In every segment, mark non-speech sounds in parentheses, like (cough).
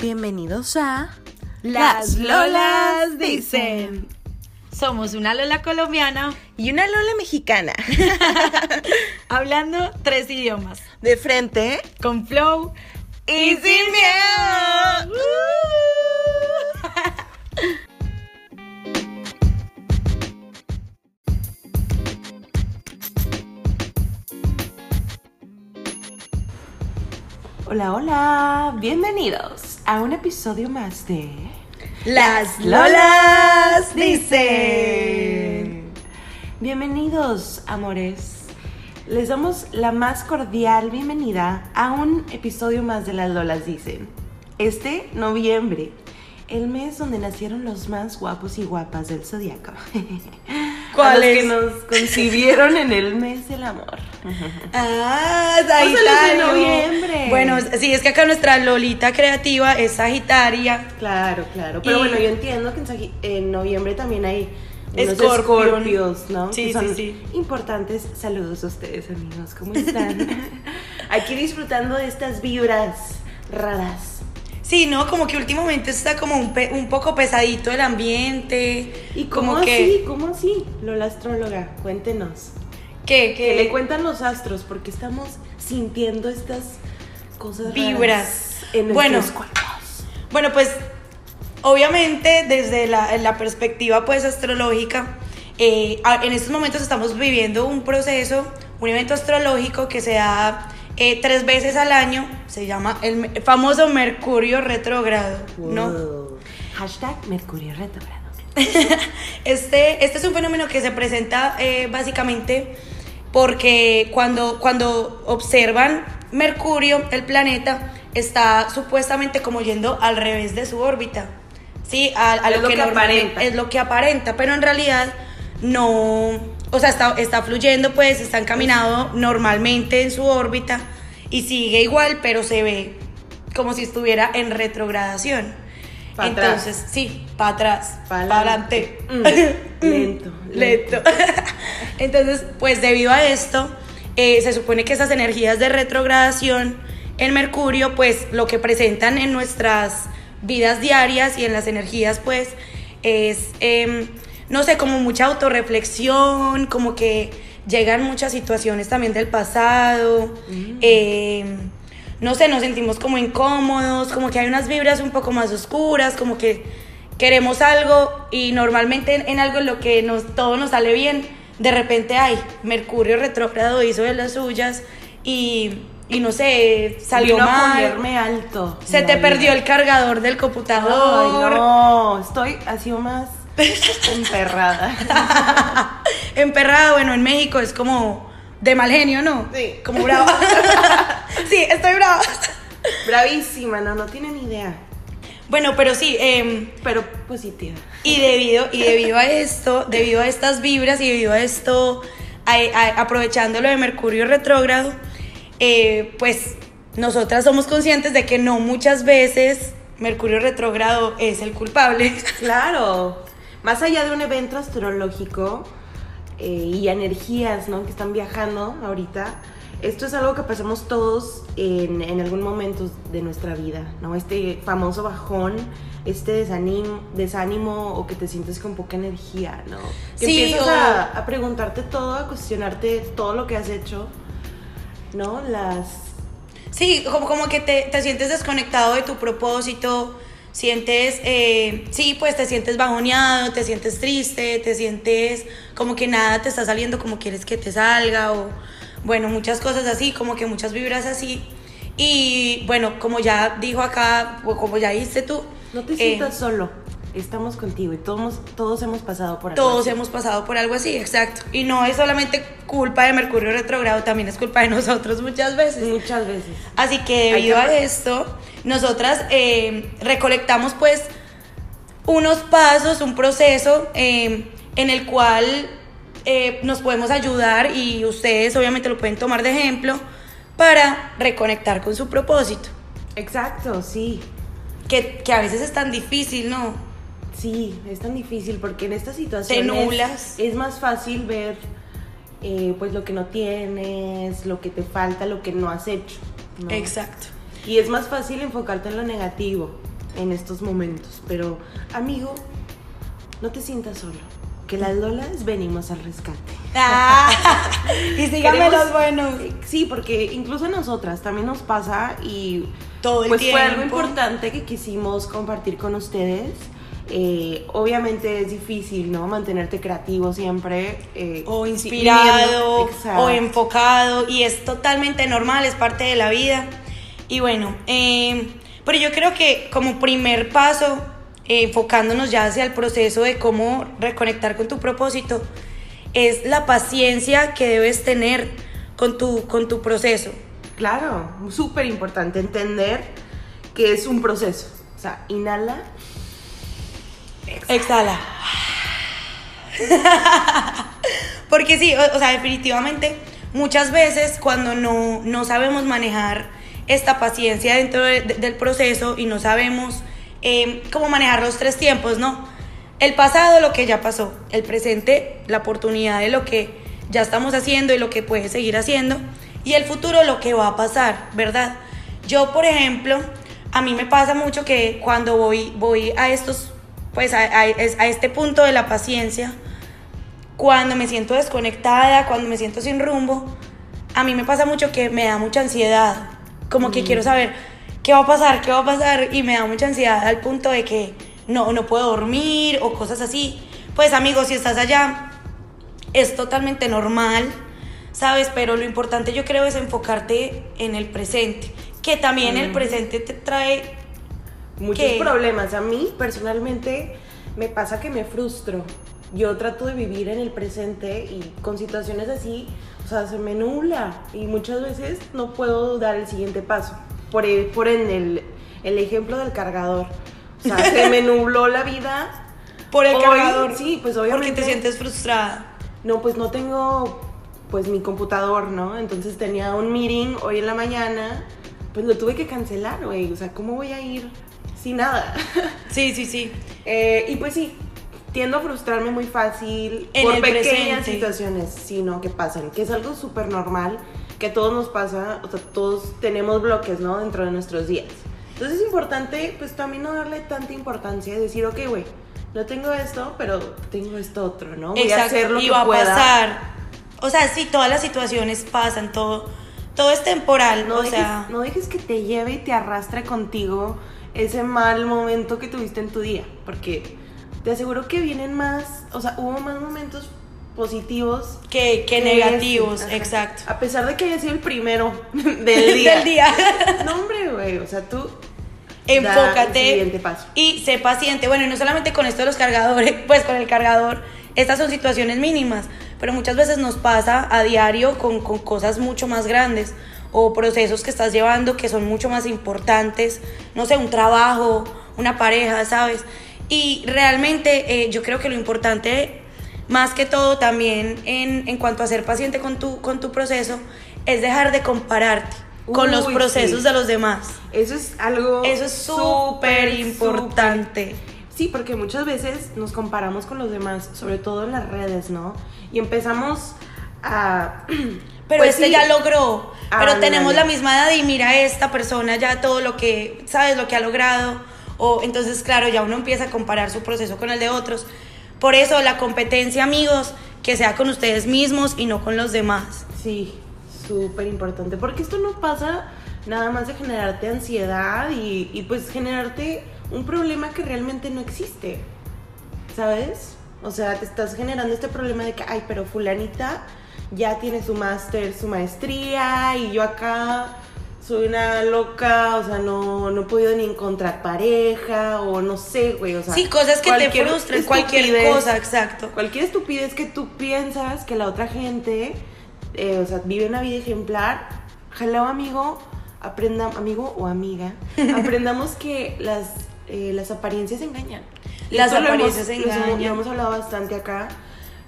Bienvenidos a Las Lolas dicen. Somos una Lola colombiana y una Lola mexicana. (laughs) (laughs) hablando tres idiomas. De frente, con flow y, sin miedo. Hola, hola, bienvenidos a un episodio más de Las Lolas dicen. Bienvenidos, amores. Les damos la más cordial bienvenida a un episodio más de Las Lolas dicen. Este noviembre, el mes donde nacieron los más guapos y guapas del zodiaco. (laughs) ¿Cuáles? que nos (laughs) concibieron en el mes del amor. Ah, Sagitario. Sagitario. noviembre. Bueno, sí, es que acá nuestra Lolita creativa es Sagitaria. Claro, claro. Pero Y- bueno, yo entiendo que en, noviembre también hay escorpios, ¿no? Sí, que son sí, sí. importantes. Saludos a ustedes, amigos. ¿Cómo (laughs) están? Aquí disfrutando de estas vibras raras. Sí, ¿no? Como que últimamente está como un, pe- un poco pesadito el ambiente. ¿Y cómo como así? que... ¿Cómo así? Lola astróloga, cuéntenos. ¿Qué? Que ¿Qué? le cuentan los astros porque estamos sintiendo estas cosas Vibras. raras en Bueno. nuestros cuerpos. Bueno, pues obviamente desde la, la perspectiva pues astrológica, eh, en estos momentos estamos viviendo un proceso, un evento astrológico que se da eh, tres veces al año, se llama el famoso Mercurio retrógrado. Hashtag Mercurio retrógrado. (laughs) Este, este es un fenómeno que se presenta eh, básicamente porque cuando, cuando observan Mercurio, el planeta, está supuestamente como yendo al revés de su órbita. Sí, a, lo que normalmente- aparenta. Es lo que aparenta, pero en realidad no, o sea, está, está fluyendo, pues, está encaminado normalmente en su órbita y sigue igual, pero se ve como si estuviera en retrogradación. Pa' atrás. Entonces, sí, para atrás, Pa' para adelante. adelante. Mm, (laughs) lento, lento. (laughs) Entonces, pues debido a esto, eh, se supone que esas energías de retrogradación en Mercurio, pues lo que presentan en nuestras vidas diarias y en las energías, pues, es, em, no sé, como mucha autorreflexión, como que llegan muchas situaciones también del pasado. em, no sé, nos sentimos como incómodos, como que hay unas vibras un poco más oscuras, como que queremos algo y normalmente en, en algo en lo que nos, todo nos sale bien, de repente, ay, Mercurio retrógrado hizo de las suyas y, y no sé, salió Vino a mal. ponerme alto. Se te perdió el cargador del Ay, computador. no, estoy así más (laughs) emperrada. (laughs) Emperrado, bueno, en México es como de mal genio, ¿no? Sí. Como brava. (laughs) sí, estoy brava. Bravísima, no, no tienen idea. Bueno, pero sí, em, Pero positiva. Y debido, y debido a esto, debido a estas vibras y debido a esto, a- a- aprovechando lo de Mercurio retrógrado, eh, pues nosotras somos conscientes de que no muchas veces Mercurio retrógrado es el culpable. Claro. Más allá de un evento astrológico eh, y energías, ¿no? Que están viajando ahorita. Esto es algo que pasamos todos en, en algún momento de nuestra vida, ¿no? Este famoso bajón, este desánimo, desánimo o que te sientes con poca energía, ¿no? Que Sí, empiezas o- a, a preguntarte todo, a cuestionarte todo lo que has hecho, ¿no? Las... Sí, como, como que te, te sientes desconectado de tu propósito, sientes, eh, sí, pues te sientes bajoneado, te sientes triste, te sientes como que nada te está saliendo como quieres que te salga o, bueno, muchas cosas así, como que muchas vibras así. Y bueno, como ya dijo acá, o como ya dijiste tú, No te eh, sientas solo, estamos contigo y todos, todos hemos pasado por algo todos así. hemos pasado por algo así, exacto. Y no es solamente culpa de Mercurio retrogrado, también es culpa de (laughs) nosotros muchas veces. Muchas veces. Así que debido que- a esto, nosotras eh, recolectamos pues unos pasos, un proceso eh, en el cual eh, nos podemos ayudar y ustedes obviamente lo pueden tomar de ejemplo para reconectar con su propósito, Exacto, sí. que, que a veces es tan difícil, ¿no? Sí, es tan difícil porque en estas situaciones nublas. es más fácil ver eh, pues lo que no tienes, lo que te falta, lo que no has hecho. ¿no? Exacto. Y es más fácil enfocarte en lo negativo. en estos momentos. Pero, amigo, no te sientas solo. Que las Lolas venimos al rescate. Ah, (laughs) y síganme Queremos- los buenos. Sí, porque incluso a nosotras también nos pasa y Todo el pues fue algo importante que quisimos compartir con ustedes. Eh, obviamente es difícil, ¿no? Mantenerte creativo siempre. eh, o inspirado o enfocado y es totalmente normal, es parte de la vida. Y bueno, eh, pero yo creo que como primer paso, eh, enfocándonos ya hacia el proceso de cómo reconectar con tu propósito, es la paciencia que debes tener con tu, con tu proceso. Claro, súper importante entender que es un proceso. O sea, inhala. Exhala. (laughs) Porque sí, o, sea, definitivamente muchas veces cuando no, no sabemos manejar esta paciencia dentro de- de- del proceso y no sabemos eh, cómo manejar los tres tiempos, ¿no? El pasado, lo que ya pasó, el presente, la oportunidad de lo que ya estamos haciendo y lo que puedes seguir haciendo, y el futuro, lo que va a pasar, ¿verdad? Yo, por ejemplo, a mí me pasa mucho que cuando voy, voy a estos, pues a, a- a este punto de la paciencia, cuando me siento desconectada, cuando me siento sin rumbo, a mí me pasa mucho que me da mucha ansiedad, como que quiero saber qué va a pasar, qué va a pasar, y me da mucha ansiedad al punto de que no, no puedo dormir o cosas así. Pues amigos, si estás allá, es totalmente normal, ¿sabes? Pero lo importante yo creo es enfocarte en el presente, que también el presente te trae muchos ¿Qué? problemas. A mí personalmente me pasa que me frustro. Yo trato de vivir en el presente y con situaciones así, o sea, se me nubla y muchas veces no puedo dar el siguiente paso. Por, el- por en el, el ejemplo del cargador. O sea, se me (laughs) nubló la vida. por el Hoy, cargador. sí, pues Porque obviamente- te sientes frustrada. No, pues no tengo pues mi computador, ¿no? Entonces tenía un meeting hoy en la mañana, pues lo tuve que cancelar, güey. O sea, ¿cómo voy a ir sin nada? Sí, sí, sí. Eh, y pues sí, tiendo a frustrarme muy fácil En por pequeñas presente. situaciones, sí, ¿no? Que pasan, que es algo súper normal, que a todos nos pasa, o sea, todos tenemos bloques, ¿no? Dentro de nuestros días. Entonces es importante, pues también no darle tanta importancia y decir, ok, güey, no tengo esto, pero tengo esto otro, ¿no? Voy a hacer lo y que va pueda. a pasar. O sea, sí, todas las situaciones pasan, todo, todo es temporal, No, o dejes, sea, no dejes que te lleve y te arrastre contigo ese mal momento que tuviste en tu día, porque te aseguro que vienen más, o sea, hubo más momentos positivos que, negativos, ajá. exacto. A pesar de que haya sido el primero (laughs) (laughs) del día. Del día. (laughs) No, hombre, güey, o sea, tú Enfócate paso. y sé paciente. Bueno, y no solamente con esto de los cargadores, pues con el cargador, estas son situaciones mínimas, pero muchas veces nos pasa a diario con, con cosas mucho más grandes o procesos que estás llevando que son mucho más importantes, no sé, un trabajo, una pareja, ¿sabes? Y realmente eh, yo creo que lo importante, más que todo también en, en cuanto a ser paciente con tu, con tu proceso, es dejar de compararte con los procesos sí. de los demás. Eso es algo Eso es súper importante. Sí, porque muchas veces nos comparamos con los demás, sobre todo en las redes, ¿no? Y empezamos a... (clears throat) Pero pues este sí, ya logró, pero Ándale. tenemos la misma edad y mira esta persona ya todo lo que, sabes, lo que ha logrado. O entonces, claro, ya uno empieza a comparar su proceso con el de otros. Por eso la competencia, amigos, que sea con ustedes mismos y no con los demás. Sí, súper importante, porque esto no pasa nada más de generarte ansiedad y, y pues generarte un problema que realmente no existe, ¿sabes? O sea, te estás generando este problema de que, ay, pero fulanita ya tiene su máster, su maestría y yo acá soy una loca, o sea, no, no he podido ni encontrar pareja o no sé, güey, o sea. sí, cosas que te frustren, cualquier cosa, exacto. Cualquier estupidez que tú piensas que la otra gente, eh, o sea, vive una vida ejemplar. Hello, amigo, aprenda, amigo o amiga, (laughs) aprendamos que las, eh, las apariencias engañan. Las apariencias lo hemos- engañan. Lo hemos hablado bastante acá.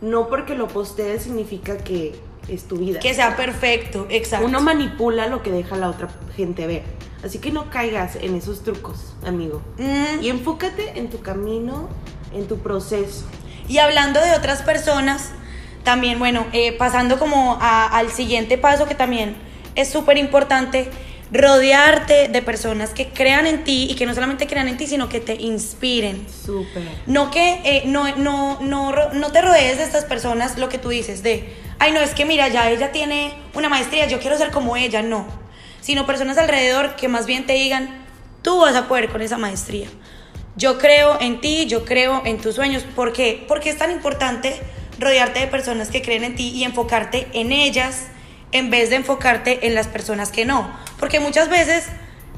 No porque lo postees significa que es tu vida. Que sea perfecto, exacto. Uno manipula lo que deja la otra gente ver. Así que no caigas en esos trucos, amigo. Mm, Y enfócate en tu camino, en tu proceso. Y hablando de otras personas, también, bueno, eh, pasando como a- al siguiente paso que también es súper importante, rodearte de personas que crean en ti y que no solamente crean en ti, sino que te inspiren. Súper. No que eh, no, no, no, no te rodees de estas personas, lo que tú dices, de, ay, no, es que mira, ya ella tiene una maestría, yo quiero ser como ella, no. Sino personas alrededor que más bien te digan, tú vas a poder con esa maestría. Yo creo en ti, yo creo en tus sueños. ¿Por qué? Porque es tan importante rodearte de personas que creen en ti y enfocarte en ellas en vez de enfocarte en las personas que no. Porque muchas veces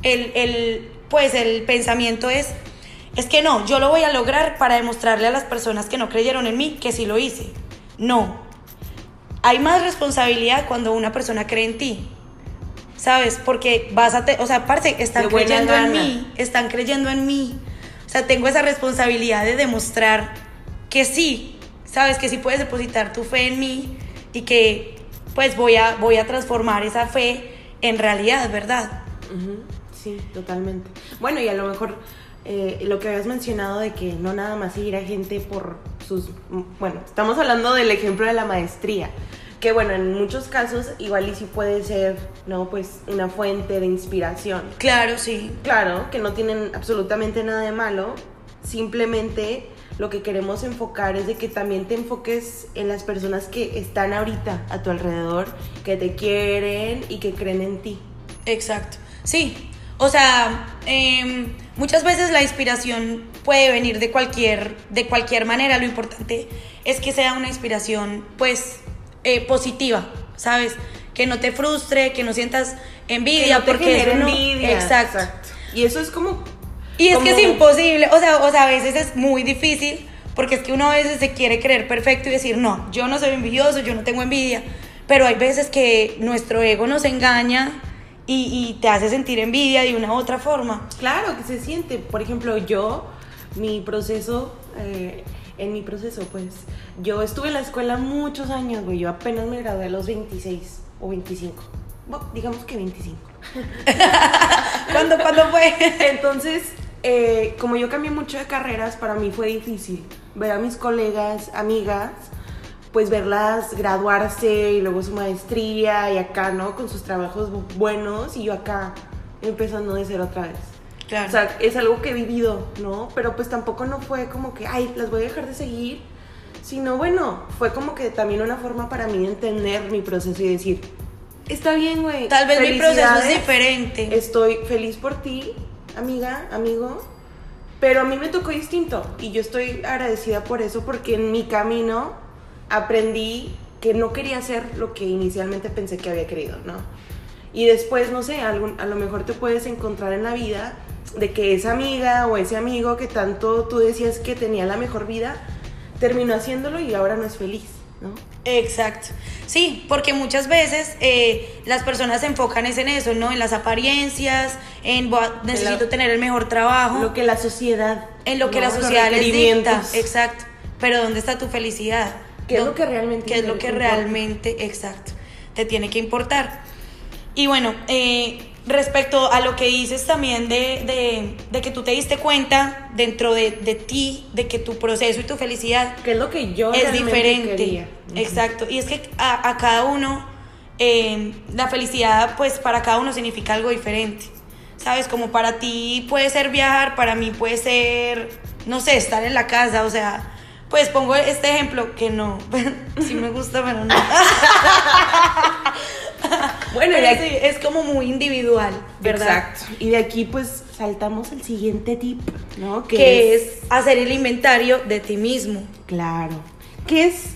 el, el, pues el pensamiento es, es que no, yo lo voy a lograr para demostrarle a las personas que no creyeron en mí que sí lo hice. No. Hay más responsabilidad cuando una persona cree en ti. ¿Sabes? Porque vas a... te- o sea, aparte, están creyendo en mí. Están creyendo en mí. O sea, tengo esa responsabilidad de demostrar que sí. ¿Sabes? Que sí puedes depositar tu fe en mí y que pues voy a, voy a transformar esa fe en realidad, ¿verdad? Sí, totalmente. Bueno, y a lo mejor eh, lo que habías mencionado de que no nada más seguir a gente por sus... Bueno, estamos hablando del ejemplo de la maestría, que bueno, en muchos casos igual y sí puede ser, ¿no? Pues una fuente de inspiración. Claro, sí. Claro, que no tienen absolutamente nada de malo, simplemente lo que queremos enfocar es de que también te enfoques en las personas que están ahorita a tu alrededor, que te quieren y que creen en ti. Exacto. Sí. O sea, em, muchas veces la inspiración puede venir de cualquier, de cualquier manera. Lo importante es que sea una inspiración, pues, eh, positiva, ¿sabes? Que no te frustre, que no sientas envidia, que no te porque envidia. Exacto. Y eso es como... Y es que es imposible, o sea, o sea, a veces es muy difícil, porque es que uno a veces se quiere creer perfecto y decir, no, yo no soy envidioso, yo no tengo envidia, pero hay veces que nuestro ego nos engaña y, y te hace sentir envidia de una u otra forma. Claro que se siente. Por ejemplo, yo, mi proceso, eh, en mi proceso, pues, yo estuve en la escuela muchos años, güey. Yo apenas me gradué a los 26 o 25. Bueno, digamos que 25. (laughs) (laughs) ¿Cuándo, ¿cuándo fue? Entonces, eh, como yo cambié mucho de carreras, para mí fue difícil ver a mis colegas, amigas, pues verlas graduarse y luego su maestría y acá, ¿no? Con sus trabajos bu- buenos y yo acá empezando de cero otra vez. Claro. O sea, es algo que he vivido, ¿no? Pero pues tampoco no fue como que, ay, las voy a dejar de seguir, sino bueno, fue como que también una forma para mí de entender mi proceso y decir, está bien, güey. Tal vez mi proceso es diferente. Estoy feliz por ti, amiga, amigo, pero a mí me tocó distinto y yo estoy agradecida por eso porque en mi camino aprendí que no quería hacer lo que inicialmente pensé que había querido, ¿no? Y después, no sé, a lo mejor te puedes encontrar en la vida de que esa amiga o ese amigo que tanto tú decías que tenía la mejor vida, terminó haciéndolo y ahora no es feliz, ¿no? Exacto. Sí, porque muchas veces eh, las personas se enfocan es en eso, ¿no? En las apariencias, en necesito la- tener el mejor trabajo. Lo que la sociedad... en lo que ¿no? la sociedad les dicta. Exacto. Pero ¿dónde está tu felicidad? ¿Qué es lo que realmente ¿Qué es lo que importa? realmente, exacto, te tiene que importar? Y bueno, eh, respecto a lo que dices también de, de- de que tú te diste cuenta dentro de, de ti, de que tu proceso y tu felicidad Que es lo que yo es diferente. quería. Exacto. Y es que a, a cada uno, eh, la felicidad, pues para cada uno significa algo diferente. ¿Sabes? Como para ti puede ser viajar, para mí puede ser, no sé, estar en la casa. O sea, pues pongo este ejemplo que no, (laughs) sí me gusta, pero no. (laughs) Bueno, y sí, aquí- es como muy individual, ¿verdad? Exacto. Y de aquí pues saltamos el siguiente tip, ¿no? Que es hacer el inventario de ti mismo. Claro. ¿Qué es,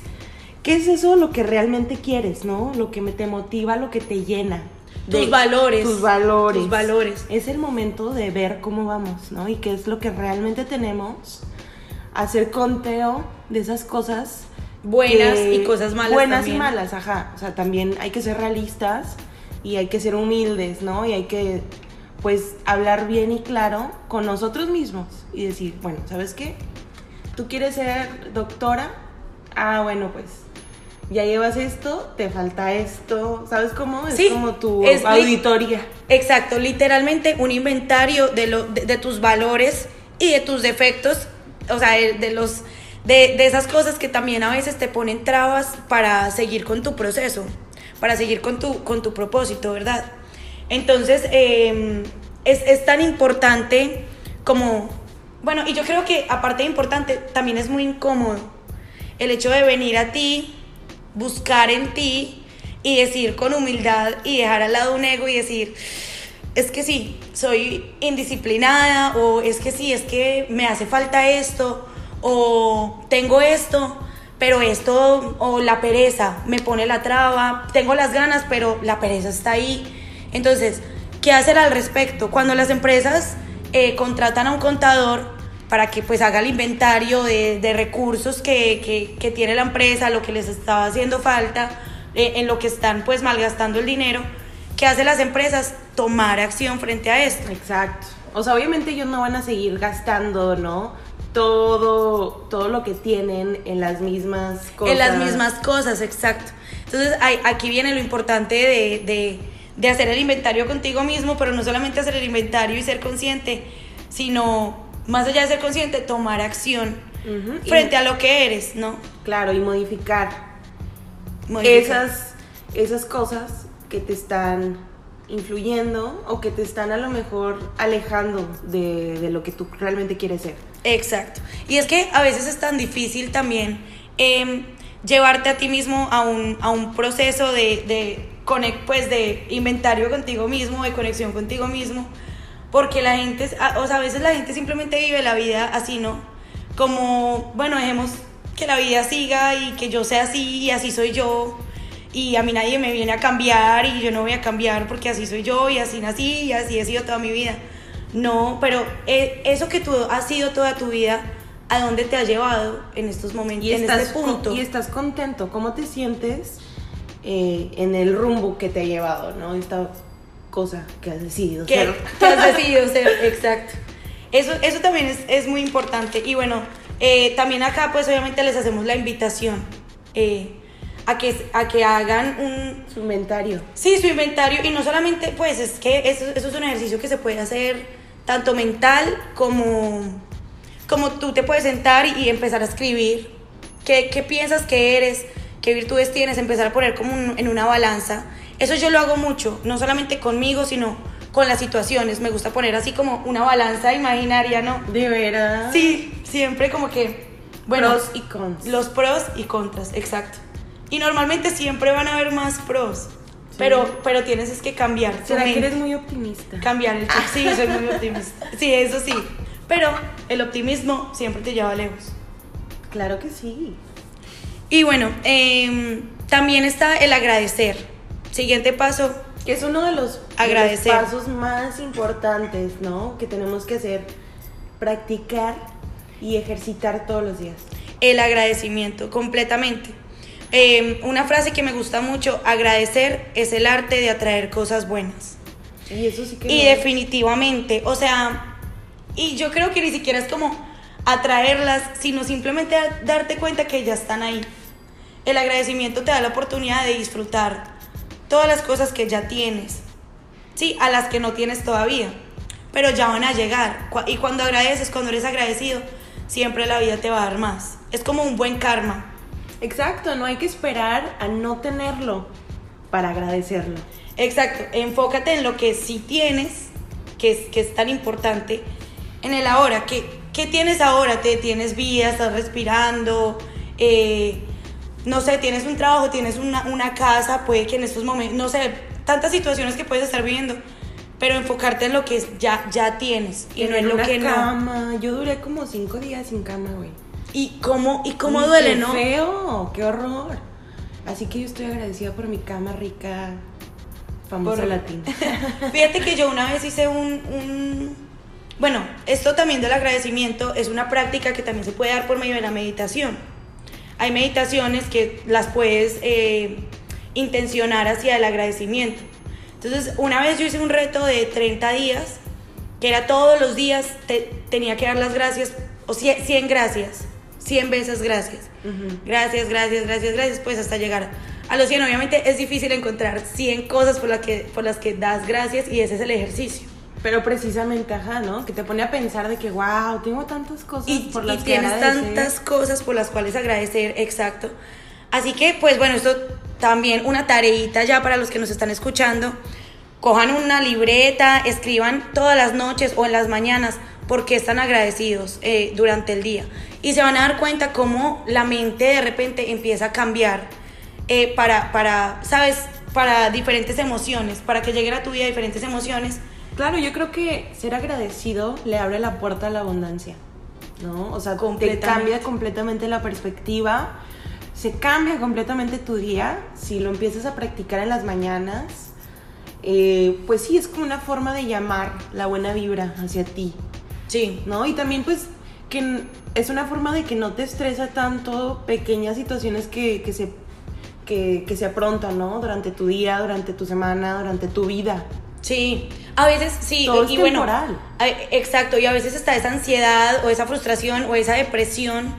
¿Qué es eso lo que realmente quieres, no? Lo que te motiva, lo que te llena. Tus valores. Tus valores. Tus valores. Es el momento de ver cómo vamos, ¿no? Y qué es lo que realmente tenemos. Hacer conteo de esas cosas. Buenas que- y cosas malas Buenas también. y malas, ajá. O sea, también hay que ser realistas y hay que ser humildes, ¿no? Y hay que, pues, hablar bien y claro con nosotros mismos y decir, bueno, ¿sabes qué? ¿Tú quieres ser doctora? Ah, bueno, pues ya llevas esto, te falta esto, ¿sabes cómo? Es Sí, como tu es auditoría. Exacto, literalmente un inventario de, lo, de, de tus valores y de tus defectos, o sea, de, de los, de, de esas cosas que también a veces te ponen trabas para seguir con tu proceso, para seguir con tu, con tu propósito, ¿verdad? Entonces, eh, es, es tan importante como, bueno, y yo creo que aparte de importante, también es muy incómodo el hecho de venir a ti, buscar en ti y decir con humildad y dejar al lado un ego y decir, es que sí, soy indisciplinada o es que sí, es que me hace falta esto o tengo esto, pero esto o la pereza me pone la traba, tengo las ganas, pero la pereza está ahí. Entonces, ¿qué hacer al respecto? Cuando las empresas eh, contratan a un contador para que pues haga el inventario de, recursos que, que, que, tiene la empresa, lo que les estaba haciendo falta, eh, en lo que están pues malgastando el dinero, ¿qué hacen las empresas? Tomar acción frente a esto. Exacto. O sea, obviamente ellos no van a seguir gastando, ¿no? Todo, todo lo que tienen en las mismas cosas. En las mismas cosas, exacto. Entonces, hay, aquí viene lo importante de, de, de hacer el inventario contigo mismo, pero no solamente hacer el inventario y ser consciente, sino más allá de ser consciente, tomar acción uh -huh. frente y, a lo que eres, ¿no? Claro, y modificar, modificar, Esas, esas cosas que te están influyendo o que te están a lo mejor alejando de, de, lo que tú realmente quieres ser. Exacto. Y es que a veces es tan difícil también eh, llevarte a ti mismo a un, a un proceso de, de, pues, de inventario contigo mismo, de conexión contigo mismo porque la gente, o sea, a veces la gente simplemente vive la vida así, ¿no? Como, bueno, dejemos que la vida siga y que yo sea así y así soy yo y a mí nadie me viene a cambiar y yo no voy a cambiar porque así soy yo y así nací y así he sido toda mi vida. No, pero eso que tú has sido toda tu vida, ¿a dónde te ha llevado en estos momentos, y en estás, este punto? Y estás contento, ¿cómo te sientes eh, en el rumbo que te ha llevado, ¿no? Esta cosa que has decidido que, ser. (laughs) Que has decidido ser, exacto. Eso, eso también es, es muy importante. Y bueno, eh, también acá pues obviamente les hacemos la invitación eh, a, que, a que hagan un... Su inventario. Sí, su inventario. Y no solamente pues es que eso, eso es un ejercicio que se puede hacer tanto mental como, como tú te puedes sentar y empezar a escribir qué, qué piensas que eres, qué virtudes tienes, empezar a poner como un, en una balanza eso yo lo hago mucho, no solamente conmigo, sino con las situaciones. Me gusta poner así como una balanza imaginaria, ¿no? De verdad. Sí, siempre como que, bueno, pros y contras. Los pros y contras, exacto. Y normalmente siempre van a haber más pros. Sí. Pero, pero tienes es que cambiar. ¿Será que eres muy optimista? Cambiar el chip. Sí, (laughs) soy muy optimista. Sí, eso sí. Pero el optimismo siempre te lleva lejos. Claro que sí. Y bueno, eh, también está el agradecer. Siguiente paso. Que es uno de los, agradecer. De los pasos más importantes, ¿no? Que tenemos que hacer. Practicar y ejercitar todos los días. El agradecimiento, completamente. Eh, una frase que me gusta mucho, agradecer es el arte de atraer cosas buenas. Y eso sí que... Y no definitivamente, o sea, y yo creo que ni siquiera es como atraerlas, sino simplemente darte cuenta que ya están ahí. El agradecimiento te da la oportunidad de disfrutar todas las cosas que ya tienes, sí, a las que no tienes todavía, pero ya van a llegar. Y cuando agradeces, cuando eres agradecido, siempre la vida te va a dar más. Es como un buen karma. Exacto, no hay que esperar a no tenerlo para agradecerlo. Exacto, enfócate en lo que sí tienes, que es, que es tan importante, en el ahora. ¿Qué, qué tienes ahora? ¿Te tienes vida? ¿Estás respirando? Eh, no sé, tienes un trabajo, tienes una, una, casa, puede que en estos momentos, no sé, tantas situaciones que puedes estar viviendo, pero enfocarte en lo que ya, ya tienes y no en lo que cama. no. Yo duré como cinco días sin cama, güey. ¿Y cómo, y cómo duele, qué no? feo, qué horror. Así que yo estoy agradecida por mi cama rica, famosa por... latina. (laughs) Fíjate que yo una vez hice un, un... Bueno, esto también del agradecimiento es una práctica que también se puede dar por medio de la meditación hay meditaciones que las puedes eh, intencionar hacia el agradecimiento. Entonces, una vez yo hice un reto de 30 días, que era todos los días te, tenía que dar las gracias, o 100, 100 gracias, 100 veces gracias. Uh -huh. Gracias, gracias, gracias, gracias, pues hasta llegar a los 100. Obviamente es difícil encontrar 100 cosas por, la que, por las que das gracias y ese es el ejercicio. Pero precisamente, ajá, ¿no? Que te pone a pensar de que, wow, tengo tantas cosas y, por las y que tienes agradecer. tantas cosas por las cuales agradecer, exacto. Así que, pues bueno, esto también una tareita ya para los que nos están escuchando. cojan una libreta, escriban todas las noches o en las mañanas porque están agradecidos eh, durante el día. Y se van a dar cuenta cómo la mente de repente empieza a cambiar eh, para, para, ¿sabes? Para diferentes emociones, para que lleguen a tu vida diferentes emociones. Claro, yo creo que ser agradecido le abre la puerta a la abundancia, ¿no? O sea, te cambia completamente la perspectiva, se cambia completamente tu día si lo empiezas a practicar en las mañanas. eh, pues sí, es como una forma de llamar la buena vibra hacia ti, Sí, ¿no? Y también pues que es una forma de que no te estresa tanto pequeñas situaciones que, que se, que, que se aprontan, ¿no? Durante tu día, durante tu semana, durante tu vida. Sí, a veces sí, Todo y es bueno, temporal. exacto, y a veces está esa ansiedad o esa frustración o esa depresión,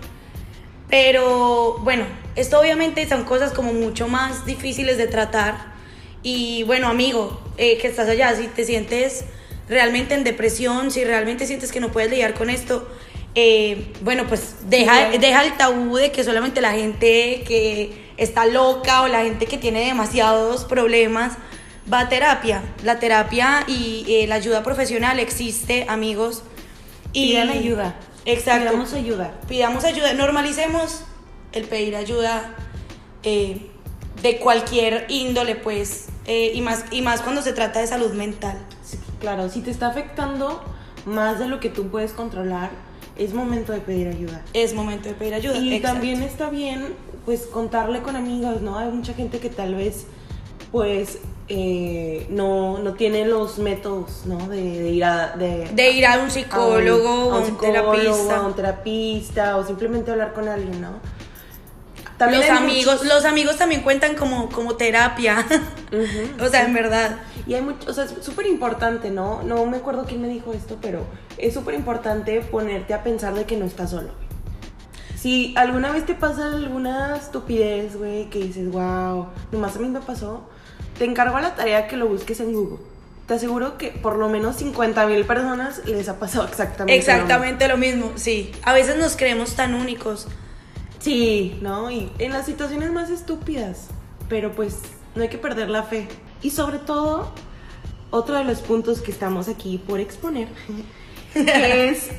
pero bueno, esto obviamente son cosas como mucho más difíciles de tratar y bueno, amigo, eh, que estás allá, si te sientes realmente en depresión, si realmente sientes que no puedes lidiar con esto, eh, bueno, pues deja, Sí. deja el tabú de que solamente la gente que está loca o la gente que tiene demasiados problemas va a terapia. La terapia y eh, la ayuda profesional existe, amigos. Y Pidan ayuda. Exacto. Pidamos ayuda. Pidamos ayuda. Normalicemos el pedir ayuda eh, de cualquier índole, pues, eh, y, más, y más cuando se trata de salud mental. Sí, claro, si te está afectando más de lo que tú puedes controlar, es momento de pedir ayuda. Es momento de pedir ayuda. Y Exacto. también está bien, pues, contarle con amigos, ¿no? Hay mucha gente que tal vez, pues, eh, no, no tiene los métodos, ¿no? De, de ir a... De, De ir a un psicólogo a o a un psicólogo, terapista. a un terapista, o simplemente hablar con alguien, ¿no? También los amigos, muchos- los amigos también cuentan como, como terapia. Ujú, (laughs) o sea, en verdad. Y hay mucho, o sea, es súper importante, ¿no? No me acuerdo quién me dijo esto, pero es súper importante ponerte a pensar de que no estás solo. Si alguna vez te pasa alguna estupidez, güey, que dices, wow, nomás a mí me pasó, te encargo la tarea que lo busques en Google. Te aseguro que por lo menos 50 mil personas les ha pasado exactamente. lo mismo. Exactamente lo mismo, sí. A veces nos creemos tan únicos. Sí, ¿no? Y en las situaciones más estúpidas. Pero pues no hay que perder la fe. Y sobre todo, otro de los puntos que estamos aquí por exponer (laughs) que es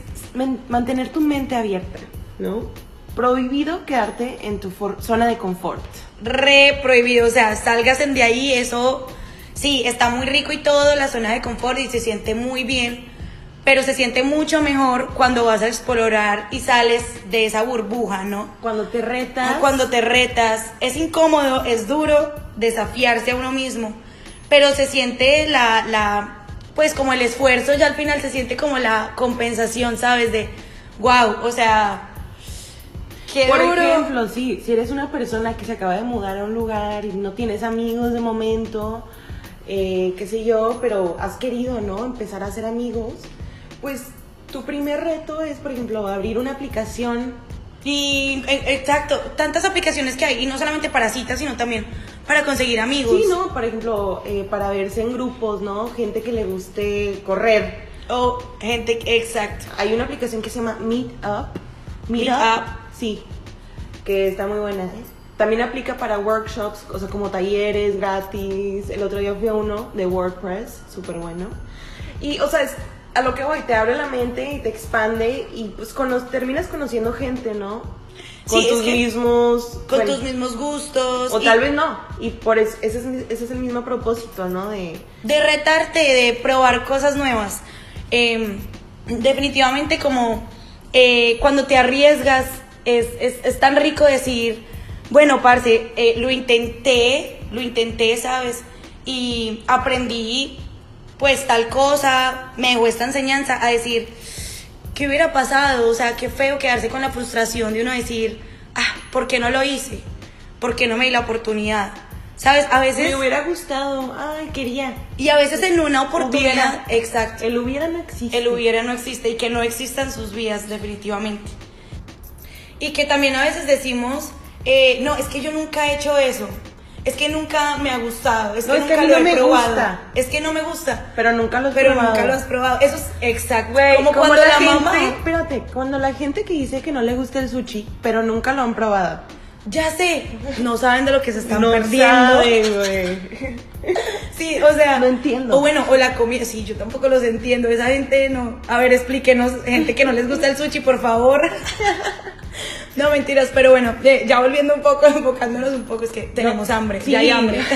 mantener tu mente abierta, ¿no? Prohibido quedarte en tu zona de confort. Re prohibido, o sea, salgas de ahí, eso sí, está muy rico y todo, la zona de confort y se siente muy bien, pero se siente mucho mejor cuando vas a explorar y sales de esa burbuja, ¿no? Cuando te retas. Cuando te retas, es incómodo, es duro desafiarse a uno mismo, pero se siente la, la, pues como el esfuerzo, ya al final se siente como la compensación, ¿sabes? De, wow, o sea, qué Por duro. ejemplo, sí, si eres una persona que se acaba de mudar a un lugar y no tienes amigos de momento, eh, qué sé yo, pero has querido, ¿no? Empezar a hacer amigos, pues tu primer reto es, por ejemplo, abrir una aplicación. Y e- exacto, tantas aplicaciones que hay, y no solamente para citas, sino también para conseguir amigos. Sí, ¿no? Por ejemplo, eh, para verse en grupos, ¿no? Gente que le guste correr. O gente, exacto. Hay una aplicación que se llama Meetup. Meetup. Sí, que está muy buena. También aplica para workshops, o sea, como talleres gratis. El otro día fui a uno de WordPress, súper bueno. Y, o sea, es a lo que voy, te abre la mente y te expande y pues cono- terminas conociendo gente, ¿no? Con Sí, tus mismos... Con bueno, tus mismos gustos. O y tal vez no. Y por eso, ese es, ese es el mismo propósito, ¿no? De... De retarte, de probar cosas nuevas. Eh, definitivamente como eh, cuando te arriesgas, es, es, es tan rico decir, bueno, parce, eh, lo intenté, lo intenté, ¿sabes? Y aprendí pues tal cosa, me dejó esta enseñanza a decir, ¿qué hubiera pasado? O sea, qué feo quedarse con la frustración de uno decir, ah, ¿por qué no lo hice? ¿Por qué no me di la oportunidad? ¿Sabes? A veces... Me hubiera gustado, ay, quería. Y a veces en una oportunidad, Hubiera. exacto, El hubiera no existe. el hubiera no existe y que no existan sus vidas definitivamente. Y que también a veces decimos, eh, no, es que yo nunca he hecho eso, es que nunca me ha gustado, es No, que es que nunca a mí lo no he me probado, gusta. es que no me gusta, Pero nunca lo has pero probado. nunca lo has probado. Eso es exacto. Como, como, cuando la, la, gente, mamá, espérate, cuando la gente que dice que no le gusta el sushi, pero nunca lo han probado. Ya sé, no saben de lo que se están No perdiendo. saben. (laughs) Sí, o sea. No entiendo. O bueno, o la comida. Sí, yo tampoco los entiendo. Esa gente no. A ver, explíquenos, gente que no les gusta el sushi, por favor. (laughs) No, mentiras, pero bueno, ya, volviendo un poco, (laughs) enfocándonos un poco, es que tenemos hambre. Sí. Ya hay hambre. (laughs)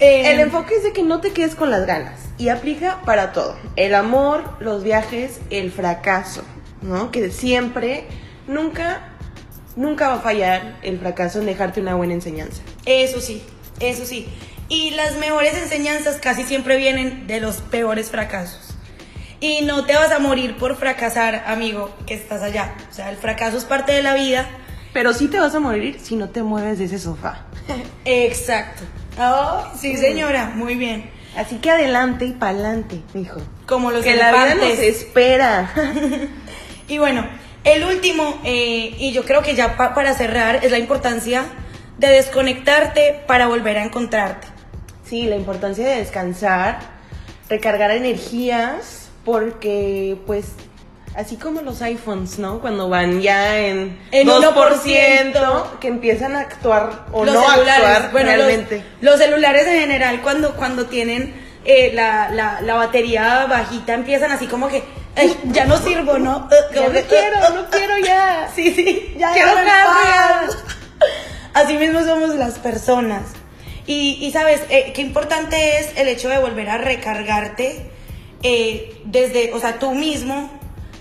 Eh, El enfoque es de que no te quedes con las ganas y aplica para todo. El amor, los viajes, el fracaso, ¿no? Que siempre, nunca, nunca va a fallar el fracaso en dejarte una buena enseñanza. Eso sí, eso sí. Y las mejores enseñanzas casi siempre vienen de los peores fracasos. Y no te vas a morir por fracasar, amigo, que estás allá. O sea, el fracaso es parte de la vida. Pero sí te vas a morir si no te mueves de ese sofá. (laughs) Exacto. Ay, sí, señora, muy bien. Así que adelante y pa'lante, mijo. Como los que la vida nos elefantes. espera. (laughs) Y bueno, el último, eh, y yo creo que ya pa- para cerrar, es la importancia de desconectarte para volver a encontrarte. Sí, la importancia de descansar, recargar energías, porque pues así como los iPhones, ¿no? Cuando van ya en, En 2%, 1%, que empiezan a actuar o los no celulares, actuar bueno, los- realmente. Los, celulares en general, cuando, cuando tienen eh, la, la, la batería bajita, empiezan así como que, "Ay, ya no sirvo, ¿no? (laughs) Como no que, quiero, no (laughs) quiero ya. Sí, sí, ya Quiero déjame en carga. paz. Así mismo somos las personas. Y, y, sabes, eh, qué importante es el hecho de volver a recargarte eh, desde, o sea, tú mismo,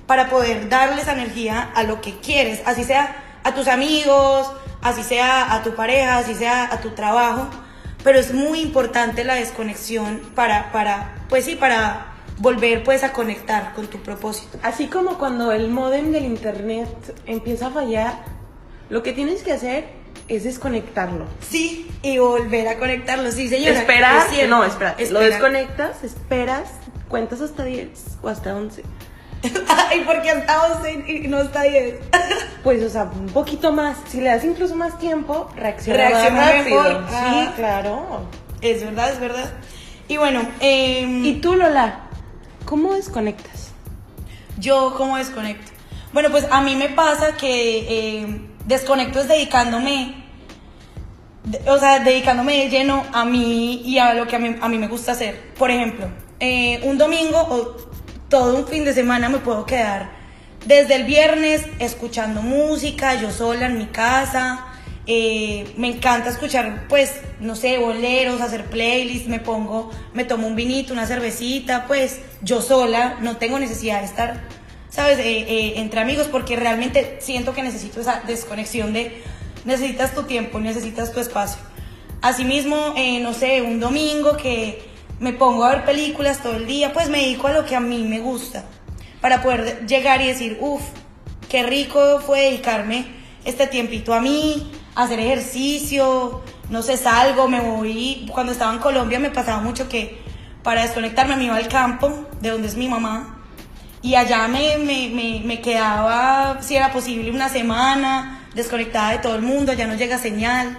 para poder darle esa energía a lo que quieres, así sea a tus amigos, así sea a tu pareja, así sea a tu trabajo. Pero es muy importante la desconexión para, para pues sí, para volver pues a conectar con tu propósito. Así como cuando el modem del internet empieza a fallar, lo que tienes que hacer es desconectarlo. Sí, y volver a conectarlo, sí, señora. Esperar, es no, espera, lo Esperar. desconectas, esperas, cuentas hasta 10 o hasta 11. Ay, (laughs) porque hasta 11 y no está 10. (laughs) Pues, o sea, un poquito más. Si le das incluso más tiempo, reacciona, Reacciona más rápido. mejor. Sí, claro. Es verdad, es verdad. Y bueno, em, ¿Y tú, Lola? ¿Cómo desconectas? yo cómo desconecto. Bueno, pues a mí me pasa que em, desconecto es dedicándome, de- o sea, dedicándome de lleno a mí y a lo que a mí, a mí me gusta hacer. Por ejemplo, eh, un domingo o todo un fin de semana me puedo quedar desde el viernes escuchando música, yo sola en mi casa. eh, me encanta escuchar, pues, no sé, boleros, hacer playlists, me pongo, me tomo un vinito, una cervecita, pues, yo sola, no tengo necesidad de estar, ¿sabes?, Eh, entre amigos, porque realmente siento que necesito esa desconexión de, necesitas tu tiempo, necesitas tu espacio. Asimismo, no sé, un domingo que me pongo a ver películas todo el día, pues me dedico a lo que a mí me gusta, para poder llegar y decir, uff, qué rico fue dedicarme este tiempito a mí, hacer ejercicio, no sé, salgo, me voy, cuando estaba en Colombia me pasaba mucho que para desconectarme me iba al campo, de donde es mi mamá, y allá me, me, me, me quedaba, si era posible, una semana desconectada de todo el mundo, allá no llega señal.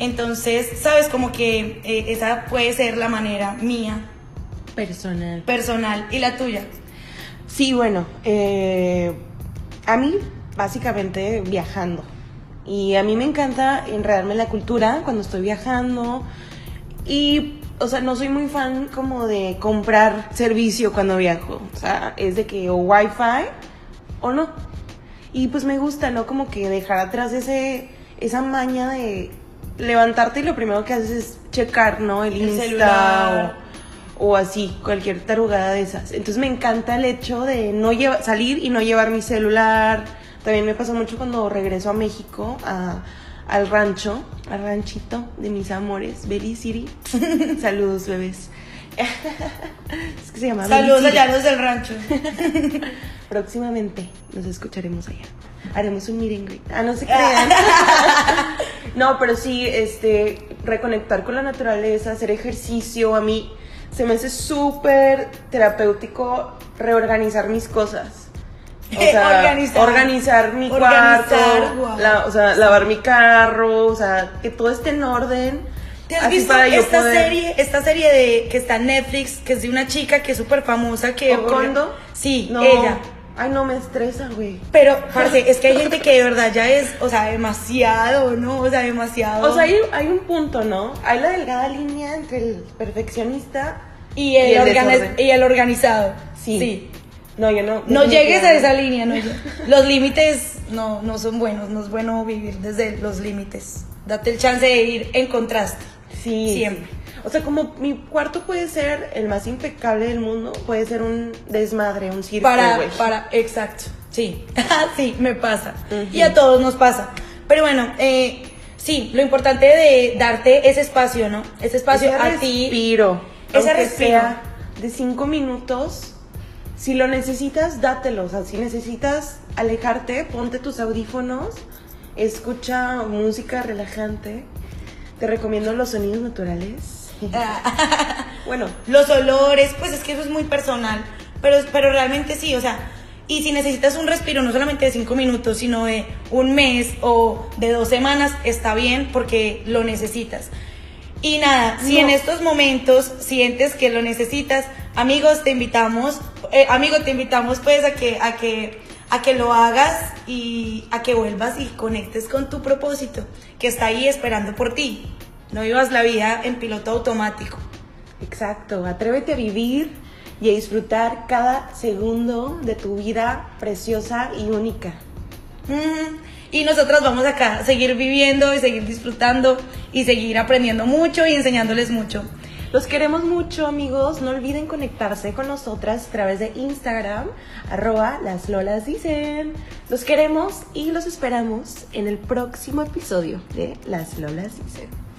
Entonces, sabes, como que eh, esa puede ser la manera mía, Personal. personal, y la tuya. Sí, bueno, eh, a mí básicamente viajando. Y a mí me encanta enredarme en la cultura cuando estoy viajando. Y, o sea, no soy muy fan como de comprar servicio cuando viajo. O sea, es de que o wifi o no. Y pues me gusta, ¿no? Como que dejar atrás ese, esa maña de levantarte y lo primero que haces es checar, ¿no? El, El Insta celular. o o así, cualquier tarugada de esas. Entonces me encanta el hecho de no llevar, salir y no llevar mi celular. También me pasa mucho cuando regreso a México, a- al rancho, al ranchito de mis amores, Belly City. (laughs) Saludos, bebés. (laughs) es que se llama Saludos allá los del rancho. (laughs) Próximamente nos escucharemos allá. Haremos un meet and greet. Ah, no se crean. No, pero sí, este, reconectar con la naturaleza, hacer ejercicio, a mí se me hace súper terapéutico reorganizar mis cosas. (laughs) O sea, Organizar. organizar. mi Organizar, cuarto, la- o sea, lavar mi carro, o sea, que todo esté en orden. ¿Te has así visto esta poder- serie, esta serie de que está en Netflix, que es de una chica que es súper famosa que. Sí, No. ella. Ay, no me estresa, güey. Pero, parce, es que hay gente que de verdad ya es, o sea, demasiado, ¿no? O sea, demasiado. O sea, hay, hay un punto, ¿no? Hay la delgada línea entre el perfeccionista y el, y el organi- desorden. y el organizado. Sí. sí. No, yo no. No llegues a esa línea, no. Los límites no, no son buenos, no es bueno vivir desde los límites. Date el chance de ir en contraste. Sí. Siempre. O sea, como mi cuarto puede ser el más impecable del mundo, puede ser un desmadre, un circo, Para, para, exacto. Sí, (laughs) sí, me pasa. Y a todos nos pasa. Pero bueno, eh, sí, lo importante de darte ese espacio, ¿no? Ese espacio Ese a ti. respiro. Ese respiro. sea de cinco minutos. Si lo necesitas, dátelo. O sea, si necesitas alejarte, ponte tus audífonos, escucha música relajante. Te recomiendo los sonidos naturales. (laughs) bueno, (laughs) Los olores, pues es que eso es muy personal. Pero, pero realmente sí, o sea, y si necesitas un respiro, no solamente de cinco minutos, sino de un mes o de dos semanas, está bien porque lo necesitas. Y nada, si No. en estos momentos sientes que lo necesitas, amigos, te invitamos, eh, amigo, te invitamos pues a que, a que, a que lo hagas y a que vuelvas y conectes con tu propósito, que está ahí esperando por ti. No vivas la vida en piloto automático. exacto. Atrévete a vivir y a disfrutar cada segundo de tu vida preciosa y única. Mm, Y nosotros vamos acá a seguir viviendo y seguir disfrutando y seguir aprendiendo mucho y enseñándoles mucho. Los queremos mucho, amigos. No olviden conectarse con nosotras a través de Instagram, arroba las lolas dicen. Los queremos y los esperamos en el próximo episodio de Las Lolas dicen.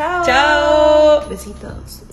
Chao. Chao. Besitos.